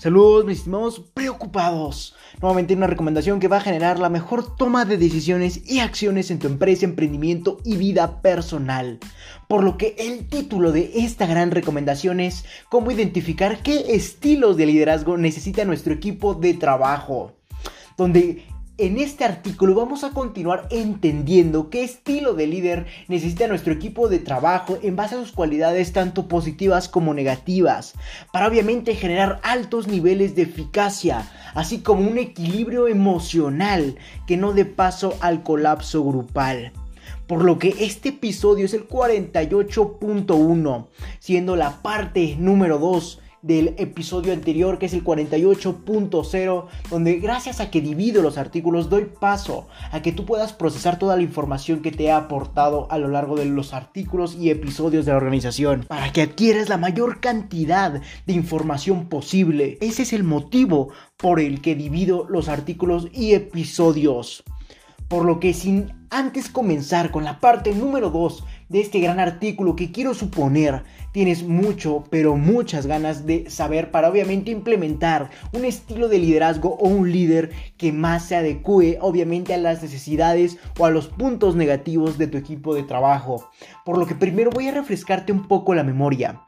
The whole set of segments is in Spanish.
Saludos, mis estimados preocupados. Nuevamente una recomendación que va a generar la mejor toma de decisiones y acciones en tu empresa, emprendimiento y vida personal. Por lo que el título de esta gran recomendación es cómo identificar qué estilos de liderazgo necesita nuestro equipo de trabajo. Donde en este artículo vamos a continuar entendiendo qué estilo de líder necesita nuestro equipo de trabajo en base a sus cualidades tanto positivas como negativas, para obviamente generar altos niveles de eficacia, así como un equilibrio emocional que no dé paso al colapso grupal. Por lo que este episodio es el 48.1, siendo la parte número 2 del episodio anterior que es el 48.0 donde gracias a que divido los artículos doy paso a que tú puedas procesar toda la información que te he aportado a lo largo de los artículos y episodios de la organización para que adquieras la mayor cantidad de información posible. Ese es el motivo por el que divido los artículos y episodios. Por lo que sin antes comenzar con la parte número 2 de este gran artículo que quiero suponer tienes mucho, pero muchas ganas de saber para obviamente implementar un estilo de liderazgo o un líder que más se adecue obviamente a las necesidades o a los puntos negativos de tu equipo de trabajo. Por lo que primero voy a refrescarte un poco la memoria.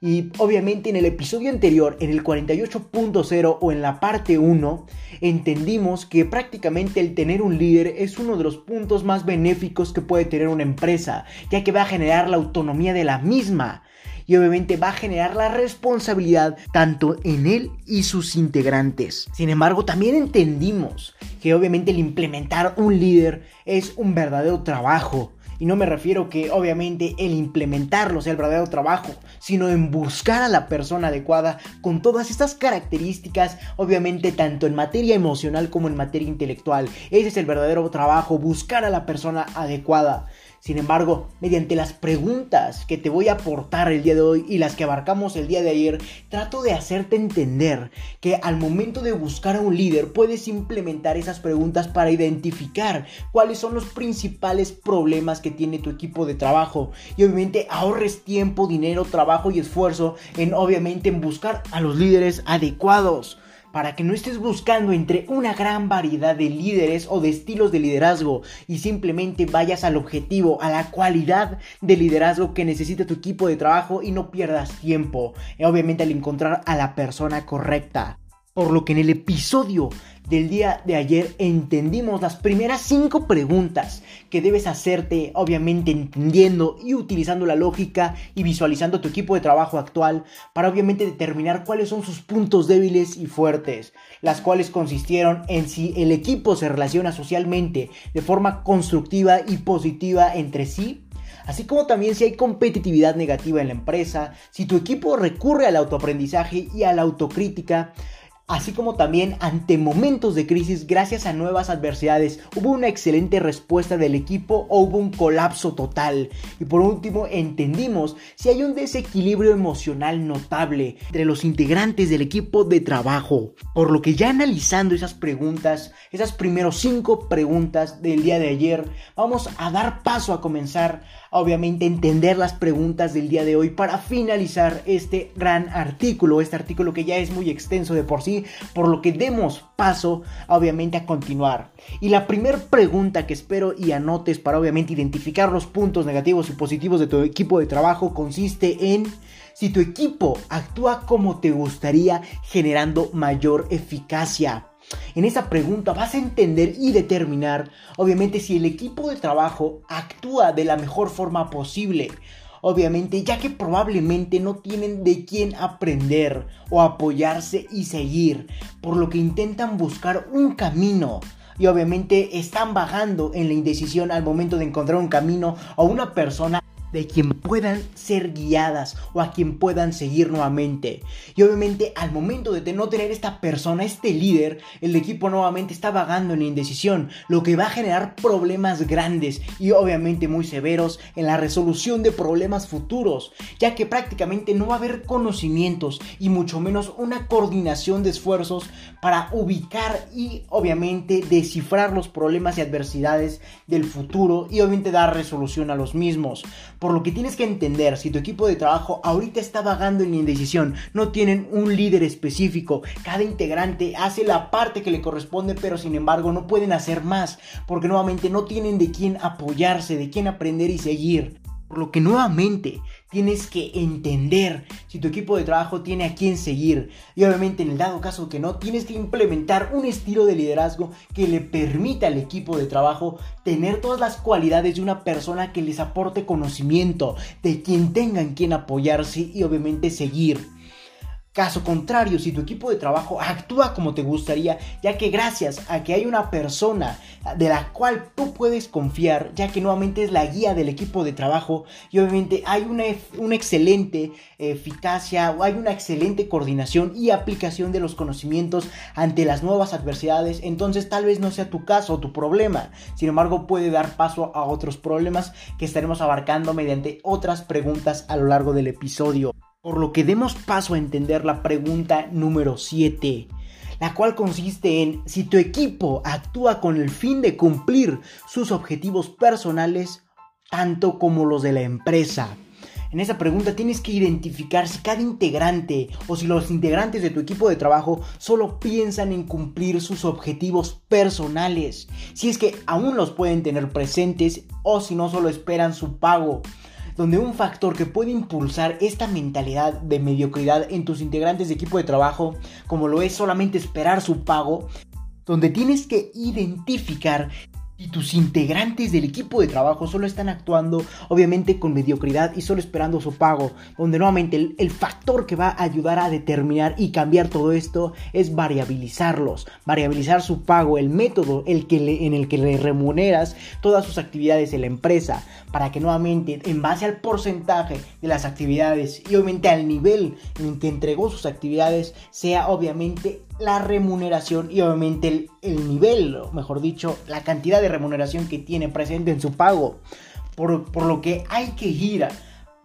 Y obviamente en el episodio anterior, en el 48.0 o en la parte 1, entendimos que prácticamente el tener un líder es uno de los puntos más benéficos que puede tener una empresa, ya que va a generar la autonomía de la misma y obviamente va a generar la responsabilidad tanto en él y sus integrantes. Sin embargo, también entendimos que obviamente el implementar un líder es un verdadero trabajo y no me refiero que obviamente el implementarlo sea el verdadero trabajo, sino en buscar a la persona adecuada con todas estas características, obviamente tanto en materia emocional como en materia intelectual. Ese es el verdadero trabajo, buscar a la persona adecuada. Sin embargo, mediante las preguntas que te voy a aportar el día de hoy y las que abarcamos el día de ayer, trato de hacerte entender que al momento de buscar a un líder puedes implementar esas preguntas para identificar cuáles son los principales problemas que tiene tu equipo de trabajo. Y obviamente ahorres tiempo, dinero, trabajo y esfuerzo en obviamente en buscar a los líderes adecuados para que no estés buscando entre una gran variedad de líderes o de estilos de liderazgo y simplemente vayas al objetivo, a la cualidad de liderazgo que necesita tu equipo de trabajo y no pierdas tiempo, obviamente al encontrar a la persona correcta. Por lo que en el episodio del día de ayer entendimos las primeras cinco preguntas que debes hacerte, obviamente entendiendo y utilizando la lógica y visualizando tu equipo de trabajo actual para obviamente determinar cuáles son sus puntos débiles y fuertes, las cuales consistieron en si el equipo se relaciona socialmente de forma constructiva y positiva entre sí así como también si hay competitividad negativa en la empresa, si tu equipo recurre al autoaprendizaje y a la autocrítica, así como también ante momentos de crisis gracias a nuevas adversidades. Hubo una excelente respuesta del equipo o hubo un colapso total. Y por último, entendimos si hay un desequilibrio emocional notable entre los integrantes del equipo de trabajo. Por lo que ya analizando esas preguntas, esas primeros cinco preguntas del día de ayer, vamos a dar paso a comenzar obviamente entender las preguntas del día de hoy para finalizar este gran artículo, este artículo que ya es muy extenso de por sí, por lo que demos paso obviamente a continuar. Y la primera pregunta que espero y anotes para obviamente identificar los puntos negativos y positivos de tu equipo de trabajo consiste en si tu equipo actúa como te gustaría generando mayor eficacia. En esa pregunta vas a entender y determinar, obviamente, si el equipo de trabajo actúa de la mejor forma posible. Obviamente, ya que probablemente no tienen de quién aprender o apoyarse y seguir, por lo que intentan buscar un camino. Y obviamente están bajando en la indecisión al momento de encontrar un camino o una persona de quien puedan ser guiadas o a quien puedan seguir nuevamente. Y obviamente al momento de no tener esta persona, este líder, el equipo nuevamente está vagando en indecisión, lo que va a generar problemas grandes y obviamente muy severos en la resolución de problemas futuros, ya que prácticamente no va a haber conocimientos y mucho menos una coordinación de esfuerzos para ubicar y obviamente descifrar los problemas y adversidades del futuro y obviamente dar resolución a los mismos Por lo que tienes que entender, si tu equipo de trabajo ahorita está vagando en indecisión, no tienen un líder específico, cada integrante hace la parte que le corresponde, pero sin embargo no pueden hacer más, porque nuevamente no tienen de quién apoyarse, de quién aprender y seguir. Por lo que nuevamente tienes que entender si tu equipo de trabajo tiene a quién seguir. Y obviamente en el dado caso que no, tienes que implementar un estilo de liderazgo que le permita al equipo de trabajo tener todas las cualidades de una persona que les aporte conocimiento, de quien tengan quien apoyarse y obviamente seguir. Caso contrario, si tu equipo de trabajo actúa como te gustaría, ya que gracias a que hay una persona de la cual tú puedes confiar, ya que nuevamente es la guía del equipo de trabajo y obviamente hay una, una excelente eficacia, o hay una excelente coordinación y aplicación de los conocimientos ante las nuevas adversidades, entonces tal vez no sea tu caso o tu problema, sin embargo puede dar paso a otros problemas que estaremos abarcando mediante otras preguntas a lo largo del episodio. Por lo que demos paso a entender la pregunta número 7, la cual consiste en si tu equipo actúa con el fin de cumplir sus objetivos personales tanto como los de la empresa. En esa pregunta tienes que identificar si cada integrante o si los integrantes de tu equipo de trabajo solo piensan en cumplir sus objetivos personales, si es que aún los pueden tener presentes o si no solo esperan su pago donde un factor que puede impulsar esta mentalidad de mediocridad en tus integrantes de equipo de trabajo, como lo es solamente esperar su pago, donde tienes que identificar y tus integrantes del equipo de trabajo solo están actuando obviamente con mediocridad y solo esperando su pago, donde nuevamente el, factor que va a ayudar a determinar y cambiar todo esto es variabilizarlos, variabilizar su pago, el método el que en el que le remuneras todas sus actividades en la empresa, para que nuevamente en base al porcentaje de las actividades y obviamente al nivel en que entregó sus actividades sea obviamente la remuneración y obviamente el, nivel, mejor dicho, la cantidad de remuneración que tiene presente en su pago. Por, por lo que hay que ir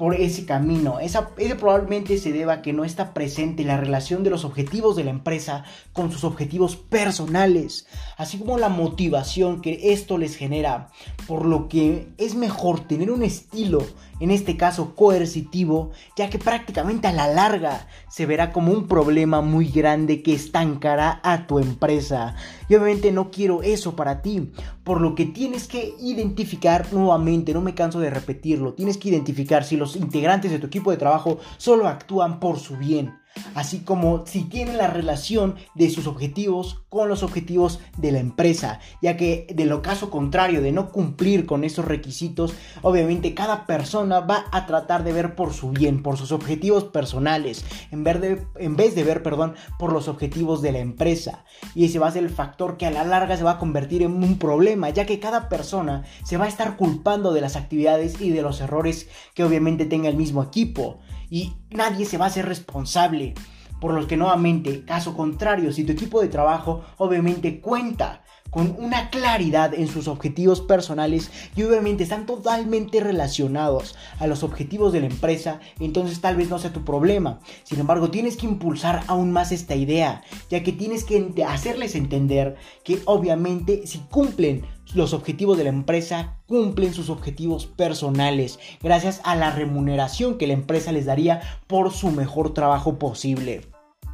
por ese camino. Esa, ese probablemente se deba a que no está presente la relación de los objetivos de la empresa con sus objetivos personales, así como la motivación que esto les genera, por lo que es mejor tener un estilo, en este caso coercitivo, ya que prácticamente a la larga se verá como un problema muy grande que estancará a tu empresa. Y obviamente no quiero eso para ti, por lo que tienes que identificar nuevamente, no me canso de repetirlo, tienes que identificar si los integrantes de tu equipo de trabajo solo actúan por su bien así como si tienen la relación de sus objetivos con los objetivos de la empresa, ya que de lo caso contrario de no cumplir con esos requisitos, obviamente cada persona va a tratar de ver por su bien, por sus objetivos personales, en vez de, en vez de ver, perdón, por los objetivos de la empresa. Y ese va a ser el factor que a la larga se va a convertir en un problema, ya que cada persona se va a estar culpando de las actividades y de los errores que obviamente tenga el mismo equipo y nadie se va a hacer responsable. Por lo que nuevamente, caso contrario, si tu equipo de trabajo obviamente cuenta con una claridad en sus objetivos personales y obviamente están totalmente relacionados a los objetivos de la empresa, entonces tal vez no sea tu problema. Sin embargo, tienes que impulsar aún más esta idea, ya que tienes que hacerles entender que obviamente si cumplen los objetivos de la empresa cumplen sus objetivos personales gracias a la remuneración que la empresa les daría por su mejor trabajo posible.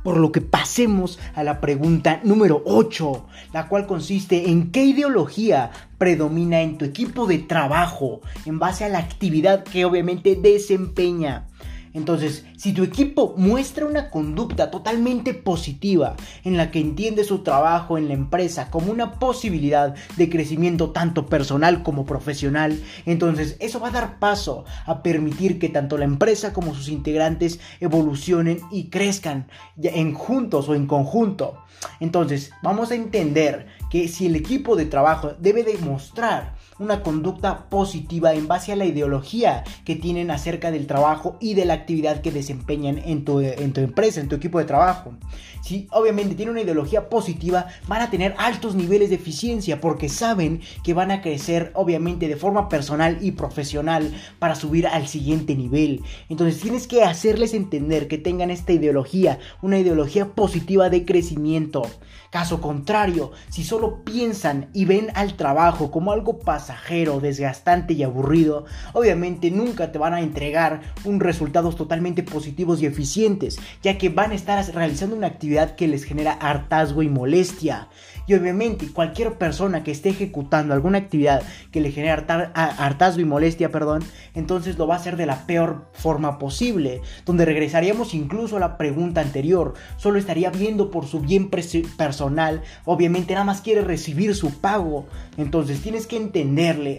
Por lo que pasemos a la pregunta número 8, la cual consiste en qué ideología predomina en tu equipo de trabajo en base a la actividad que obviamente desempeña. Entonces, si tu equipo muestra una conducta totalmente positiva en la que entiende su trabajo en la empresa como una posibilidad de crecimiento tanto personal como profesional, entonces eso va a dar paso a permitir que tanto la empresa como sus integrantes evolucionen y crezcan en juntos o en conjunto. Entonces, vamos a entender que si el equipo de trabajo debe demostrar una conducta positiva en base a la ideología que tienen acerca del trabajo y de la actividad que desempeñan en tu, en tu empresa, en tu equipo de trabajo. Si obviamente tienen una ideología positiva, van a tener altos niveles de eficiencia porque saben que van a crecer obviamente de forma personal y profesional para subir al siguiente nivel. Entonces tienes que hacerles entender que tengan esta ideología, una ideología positiva de crecimiento. Caso contrario, si solo piensan y ven al trabajo como algo pasajero, desgastante y aburrido, obviamente nunca te van a entregar un resultados totalmente positivos y eficientes, ya que van a estar realizando una actividad que les genera hartazgo y molestia. Y obviamente cualquier persona que esté ejecutando alguna actividad que le genere hartazgo y molestia, perdón, entonces lo va a hacer de la peor forma posible, donde regresaríamos incluso a la pregunta anterior, solo estaría viendo por su bien personal, obviamente nada más quiere recibir su pago, entonces tienes que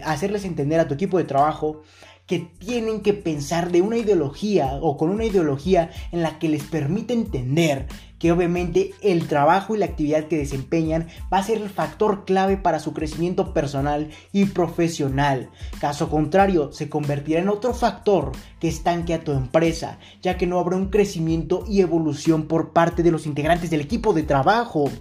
hacerles entender a tu equipo de trabajo que tienen que pensar de una ideología o con una ideología en la que les permite entender que obviamente el trabajo y la actividad que desempeñan va a ser el factor clave para su crecimiento personal y profesional. Caso contrario, se convertirá en otro factor que estanque a tu empresa, ya que no habrá un crecimiento y evolución por parte de los integrantes del equipo de trabajo.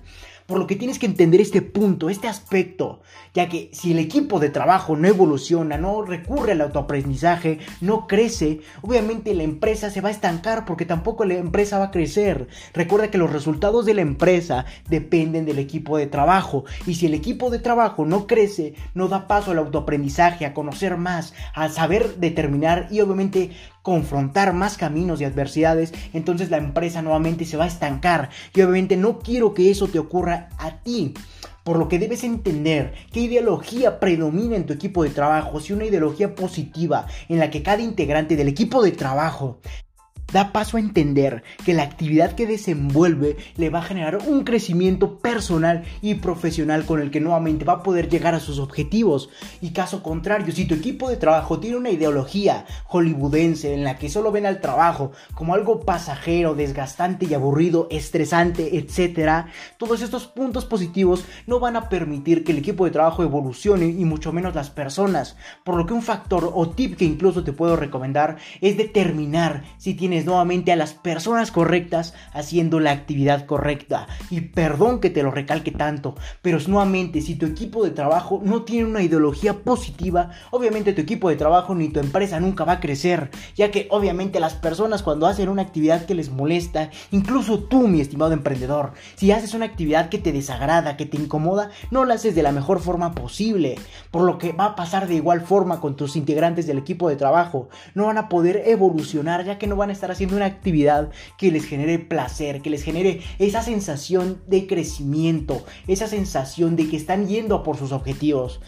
Por lo que tienes que entender este punto, este aspecto, ya que si el equipo de trabajo no evoluciona, no recurre al autoaprendizaje, no crece, obviamente la empresa se va a estancar porque tampoco la empresa va a crecer. Recuerda que los resultados de la empresa dependen del equipo de trabajo y si el equipo de trabajo no crece, no da paso al autoaprendizaje, a conocer más, a saber determinar y obviamente confrontar más caminos y adversidades, entonces la empresa nuevamente se va a estancar. Y obviamente no quiero que eso te ocurra a ti. Por lo que debes entender qué ideología predomina en tu equipo de trabajo, si una ideología positiva en la que cada integrante del equipo de trabajo da paso a entender que la actividad que desenvuelve le va a generar un crecimiento personal y profesional con el que nuevamente va a poder llegar a sus objetivos. Y caso contrario, si tu equipo de trabajo tiene una ideología hollywoodense en la que solo ven al trabajo como algo pasajero, desgastante y aburrido, estresante, etc., todos estos puntos positivos no van a permitir que el equipo de trabajo evolucione y mucho menos las personas. Por lo que un factor o tip que incluso te puedo recomendar es determinar si tienes nuevamente a las personas correctas haciendo la actividad correcta. Y perdón que te lo recalque tanto, pero nuevamente si tu equipo de trabajo no tiene una ideología positiva, obviamente tu equipo de trabajo ni tu empresa nunca va a crecer, ya que obviamente las personas cuando hacen una actividad que les molesta, incluso tú mi estimado emprendedor, si haces una actividad que te desagrada, que te incomoda, no la haces de la mejor forma posible, por lo que va a pasar de igual forma con tus integrantes del equipo de trabajo, no van a poder evolucionar ya que no van a estar haciendo una actividad que les genere placer, que les genere esa sensación de crecimiento, esa sensación de que están yendo por sus objetivos.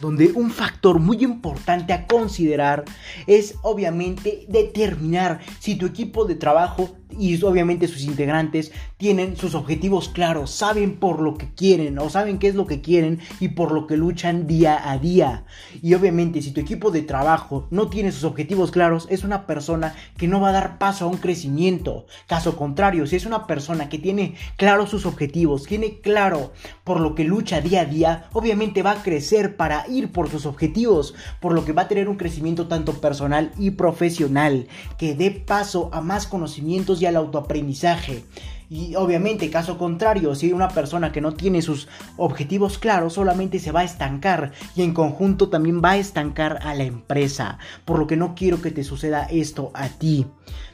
Donde un factor muy importante a considerar es obviamente determinar si tu equipo de trabajo y obviamente sus integrantes tienen sus objetivos claros, saben por lo que quieren o saben qué es lo que quieren y por lo que luchan día a día. Y obviamente si tu equipo de trabajo no tiene sus objetivos claros, es una persona que no va a dar paso a un crecimiento. Caso contrario, si es una persona que tiene claros sus objetivos, tiene claro por lo que lucha día a día, obviamente va a crecer para ir por sus objetivos, por lo que va a tener un crecimiento tanto personal y profesional, que dé paso a más conocimientos autoaprendizaje. Y obviamente, caso contrario, si una persona que no tiene sus objetivos claros solamente se va a estancar y en conjunto también va a estancar a la empresa. Por lo que no quiero que te suceda esto a ti.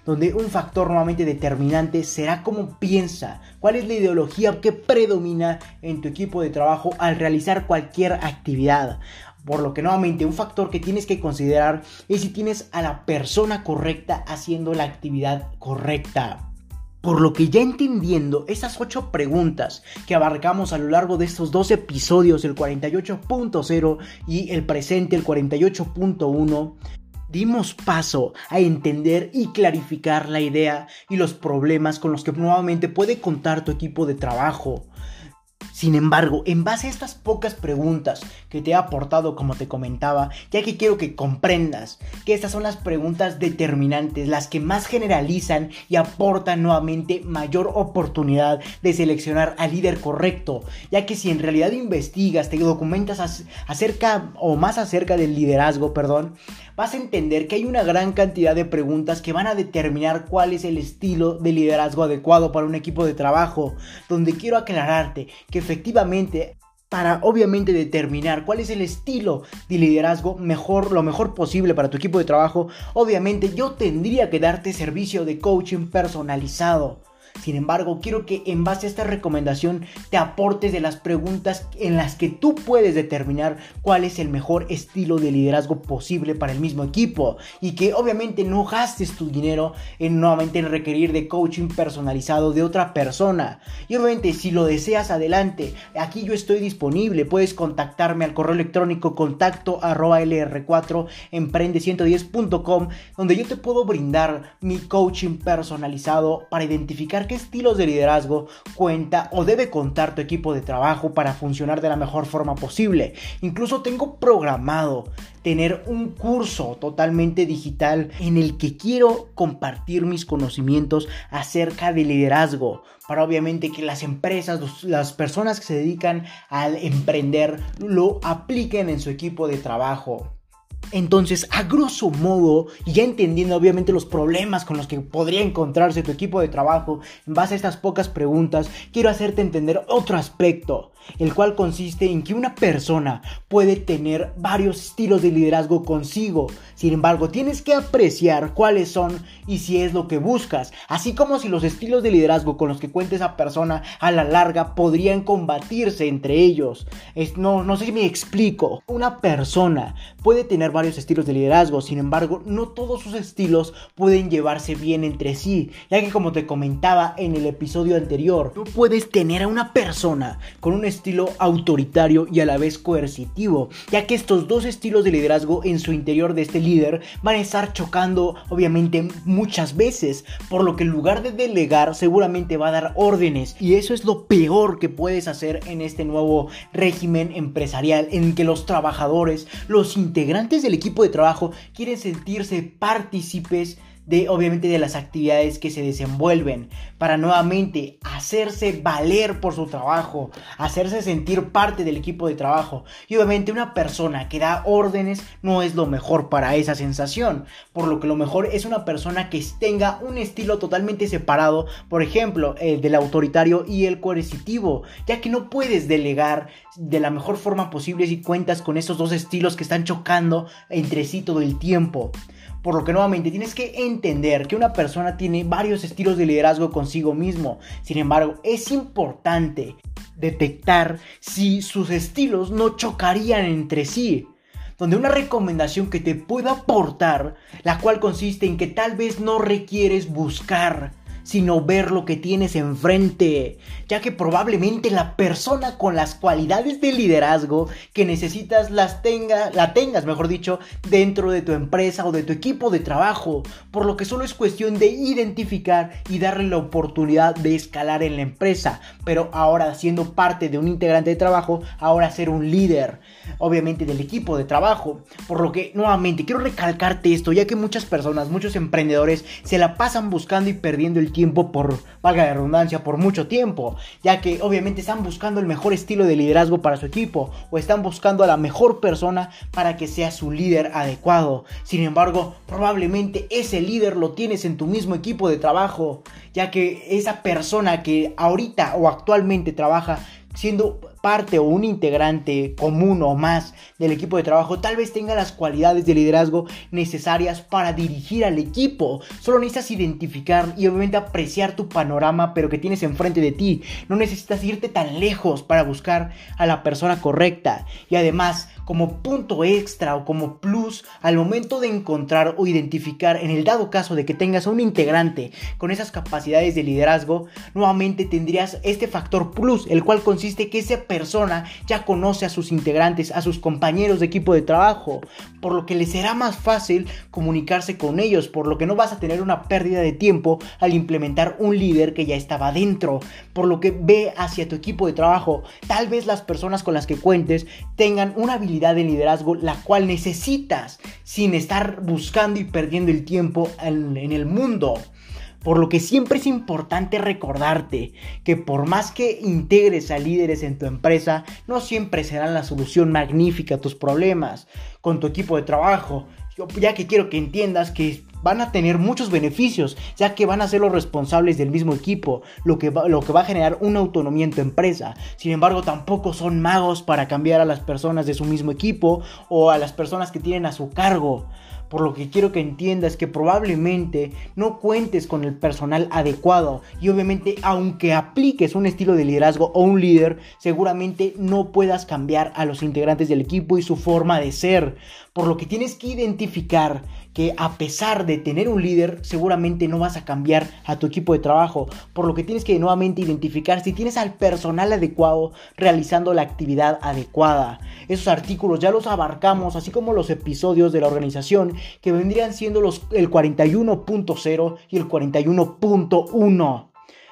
Donde un factor nuevamente determinante será cómo piensa, cuál es la ideología que predomina en tu equipo de trabajo al realizar cualquier actividad. Por lo que nuevamente un factor que tienes que considerar es si tienes a la persona correcta haciendo la actividad correcta. Por lo que ya entendiendo esas 8 preguntas que abarcamos a lo largo de estos dos episodios, el 48.0 y el presente, el 48.1, dimos paso a entender y clarificar la idea y los problemas con los que nuevamente puede contar tu equipo de trabajo. Sin embargo, en base a estas pocas preguntas que te he aportado, como te comentaba, ya que quiero que comprendas que estas son las preguntas determinantes, las que más generalizan y aportan nuevamente mayor oportunidad de seleccionar al líder correcto, ya que si en realidad investigas, te documentas acerca o más acerca del liderazgo, perdón, vas a entender que hay una gran cantidad de preguntas que van a determinar cuál es el estilo de liderazgo adecuado para un equipo de trabajo, donde quiero aclararte que efectivamente para obviamente determinar cuál es el estilo de liderazgo mejor, lo mejor posible para tu equipo de trabajo, obviamente yo tendría que darte servicio de coaching personalizado. Sin embargo, quiero que en base a esta recomendación te aportes de las preguntas en las que tú puedes determinar cuál es el mejor estilo de liderazgo posible para el mismo equipo y que obviamente no gastes tu dinero en nuevamente en requerir de coaching personalizado de otra persona. Y obviamente si lo deseas adelante, aquí yo estoy disponible, puedes contactarme al correo electrónico contacto arroba lr4 emprende110.com donde yo te puedo brindar mi coaching personalizado para identificar qué estilos de liderazgo cuenta o debe contar tu equipo de trabajo para funcionar de la mejor forma posible. Incluso tengo programado tener un curso totalmente digital en el que quiero compartir mis conocimientos acerca de liderazgo para obviamente que las empresas, las personas que se dedican al emprender lo apliquen en su equipo de trabajo. Entonces, a grosso modo, ya entendiendo obviamente los problemas con los que podría encontrarse tu equipo de trabajo, en base a estas pocas preguntas, quiero hacerte entender otro aspecto el cual consiste en que una persona puede tener varios estilos de liderazgo consigo. Sin embargo, tienes que apreciar cuáles son y si es lo que buscas, así como si los estilos de liderazgo con los que cuenta esa persona a la larga podrían combatirse entre ellos. no, no sé si me explico. Una persona puede tener varios estilos de liderazgo, sin embargo, no todos sus estilos pueden llevarse bien entre sí, ya que como te comentaba en el episodio anterior, tú puedes tener a una persona con un estilo autoritario y a la vez coercitivo, ya que estos dos estilos de liderazgo en su interior de este líder van a estar chocando obviamente muchas veces, por lo que en lugar de delegar seguramente va a dar órdenes. Y eso es lo peor que puedes hacer en este nuevo régimen empresarial en que los trabajadores, los integrantes del equipo de trabajo quieren sentirse partícipes de obviamente de las actividades que se desenvuelven para nuevamente hacerse valer por su trabajo, hacerse sentir parte del equipo de trabajo. Y obviamente una persona que da órdenes no es lo mejor para esa sensación, por lo que lo mejor es una persona que tenga un estilo totalmente separado, por ejemplo, el del autoritario y el coercitivo, ya que no puedes delegar de la mejor forma posible si cuentas con esos dos estilos que están chocando entre sí todo el tiempo. Por lo que nuevamente tienes que entender que una persona tiene varios estilos de liderazgo consigo mismo. Sin embargo, es importante detectar si sus estilos no chocarían entre sí donde una recomendación que te pueda aportar, la cual consiste en que tal vez no requieres buscar sino ver lo que tienes enfrente, ya que probablemente la persona con las cualidades de liderazgo que necesitas las tenga, la tengas, mejor dicho, dentro de tu empresa o de tu equipo de trabajo, por lo que solo es cuestión de identificar y darle la oportunidad de escalar en la empresa, pero ahora siendo parte de un integrante de trabajo, ahora ser un líder, obviamente del equipo de trabajo, por lo que nuevamente quiero recalcarte esto, ya que muchas personas, muchos emprendedores se la pasan buscando y perdiendo el tiempo por, valga la redundancia, por mucho tiempo, ya que obviamente están buscando el mejor estilo de liderazgo para su equipo o están buscando a la mejor persona para que sea su líder adecuado. Sin embargo, probablemente ese líder lo tienes en tu mismo equipo de trabajo, ya que esa persona que ahorita o actualmente trabaja siendo parte o un integrante común o más del equipo de trabajo tal vez tenga las cualidades de liderazgo necesarias para dirigir al equipo. Solo necesitas identificar y obviamente apreciar tu panorama pero que tienes enfrente de ti. No necesitas irte tan lejos para buscar a la persona correcta. Y además, como punto extra o como plus al momento de encontrar o identificar en el dado caso de que tengas un integrante con esas capacidades de liderazgo, nuevamente tendrías este factor plus, el cual consiste que esa persona ya conoce a sus integrantes, a sus compañeros de equipo de trabajo, por lo que le será más fácil comunicarse con ellos, por lo que no vas a tener una pérdida de tiempo al implementar un líder que ya estaba dentro, por lo que ve hacia tu equipo de trabajo, tal vez las personas con las que cuentes tengan una habilidad de liderazgo la cual necesitas sin estar buscando y perdiendo el tiempo en, en el mundo. Por lo que siempre es importante recordarte que por más que integres a líderes en tu empresa, no siempre serán la solución magnífica a tus problemas con tu equipo de trabajo. Ya que quiero que entiendas que van a tener muchos beneficios, ya que van a ser los responsables del mismo equipo, lo que, va, lo que va a generar una autonomía en tu empresa. Sin embargo, tampoco son magos para cambiar a las personas de su mismo equipo o a las personas que tienen a su cargo por lo que quiero que entiendas que probablemente no cuentes con el personal adecuado y obviamente aunque apliques un estilo de liderazgo o un líder, seguramente no puedas cambiar a los integrantes del equipo y su forma de ser, por lo que tienes que identificar que a pesar de tener un líder, seguramente no vas a cambiar a tu equipo de trabajo, por lo que tienes que nuevamente identificar si tienes al personal adecuado realizando la actividad adecuada. Esos artículos ya los abarcamos, así como los episodios de la organización que vendrían siendo los, el 41.0 y el 41.1.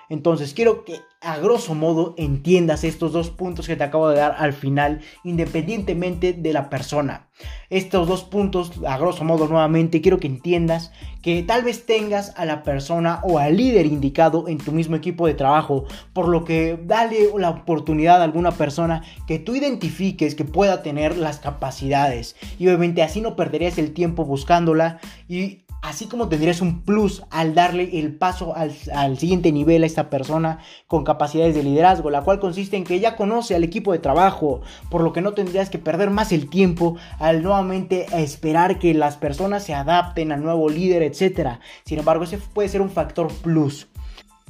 Entonces quiero que a grosso modo entiendas estos dos puntos que te acabo de dar al final, independientemente de la persona. Estos dos puntos, a grosso modo nuevamente, quiero que entiendas que tal vez tengas a la persona o al líder indicado en tu mismo equipo de trabajo, por lo que dale la oportunidad a alguna persona que tú identifiques que pueda tener las capacidades. Y obviamente así no perderías el tiempo buscándola y Así como tendrías un plus al darle el paso al, siguiente nivel a esta persona con capacidades de liderazgo, la cual consiste en que ya conoce al equipo de trabajo, por lo que no tendrías que perder más el tiempo al nuevamente esperar que las personas se adapten al nuevo líder, etc. Sin embargo, ese puede ser un factor plus.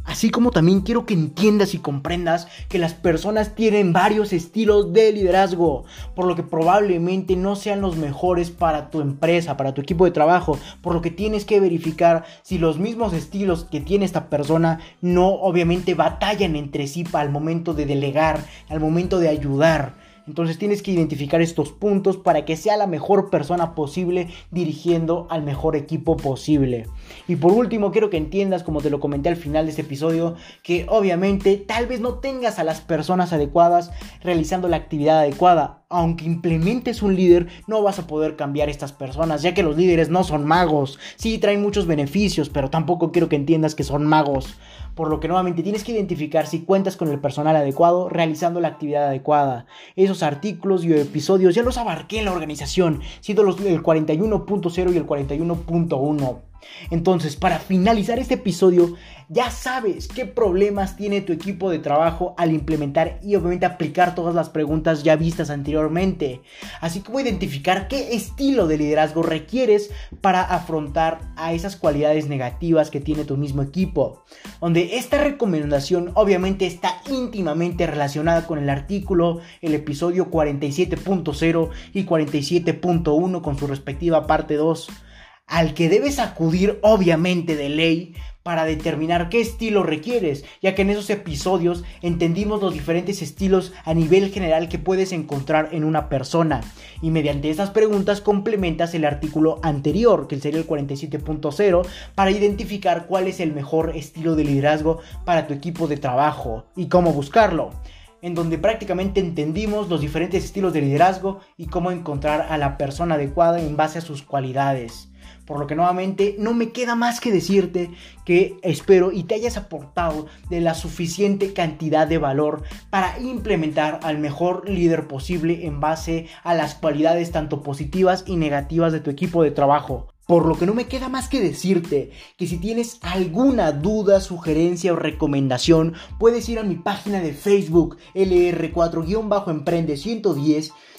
Así como también quiero que entiendas y comprendas que las personas tienen varios estilos de liderazgo, por lo que probablemente no sean los mejores para tu empresa, para tu equipo de trabajo, por lo que tienes que verificar si los mismos estilos que tiene esta persona no obviamente batallan entre sí al momento de delegar, al momento de ayudar. Entonces tienes que identificar estos puntos para que sea la mejor persona posible dirigiendo al mejor equipo posible. Y por último, quiero que entiendas, como te lo comenté al final de este episodio, que obviamente tal vez no tengas a las personas adecuadas realizando la actividad adecuada. Aunque implementes un líder, no vas a poder cambiar estas personas, ya que los líderes no son magos. Sí, traen muchos beneficios, pero tampoco quiero que entiendas que son magos por lo que nuevamente tienes que identificar si cuentas con el personal adecuado realizando la actividad adecuada. Esos artículos y episodios ya los abarqué en la organización, siendo los, el 41.0 y el 41.1. Entonces, para finalizar este episodio, ya sabes qué problemas tiene tu equipo de trabajo al implementar y obviamente aplicar todas las preguntas ya vistas anteriormente, así como identificar qué estilo de liderazgo requieres para afrontar a esas cualidades negativas que tiene tu mismo equipo, donde esta recomendación obviamente está íntimamente relacionada con el artículo, el episodio 47.0 y 47.1 con su respectiva parte 2 al que debes acudir obviamente de ley para determinar qué estilo requieres, ya que en esos episodios entendimos los diferentes estilos a nivel general que puedes encontrar en una persona y mediante estas preguntas complementas el artículo anterior, que sería el 47.0, para identificar cuál es el mejor estilo de liderazgo para tu equipo de trabajo y cómo buscarlo en donde prácticamente entendimos los diferentes estilos de liderazgo y cómo encontrar a la persona adecuada en base a sus cualidades. Por lo que nuevamente no me queda más que decirte que espero y te hayas aportado de la suficiente cantidad de valor para implementar al mejor líder posible en base a las cualidades tanto positivas y negativas de tu equipo de trabajo. Por lo que no me queda más que decirte que si tienes alguna duda, sugerencia o recomendación, puedes ir a mi página de Facebook LR4-Emprende 110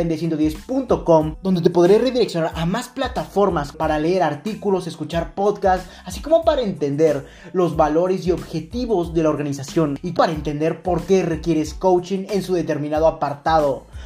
emprende110.com, donde te podré redireccionar a más plataformas para leer artículos, escuchar podcasts, así como para entender los valores y objetivos de la organización y para entender por qué requieres coaching en su determinado apartado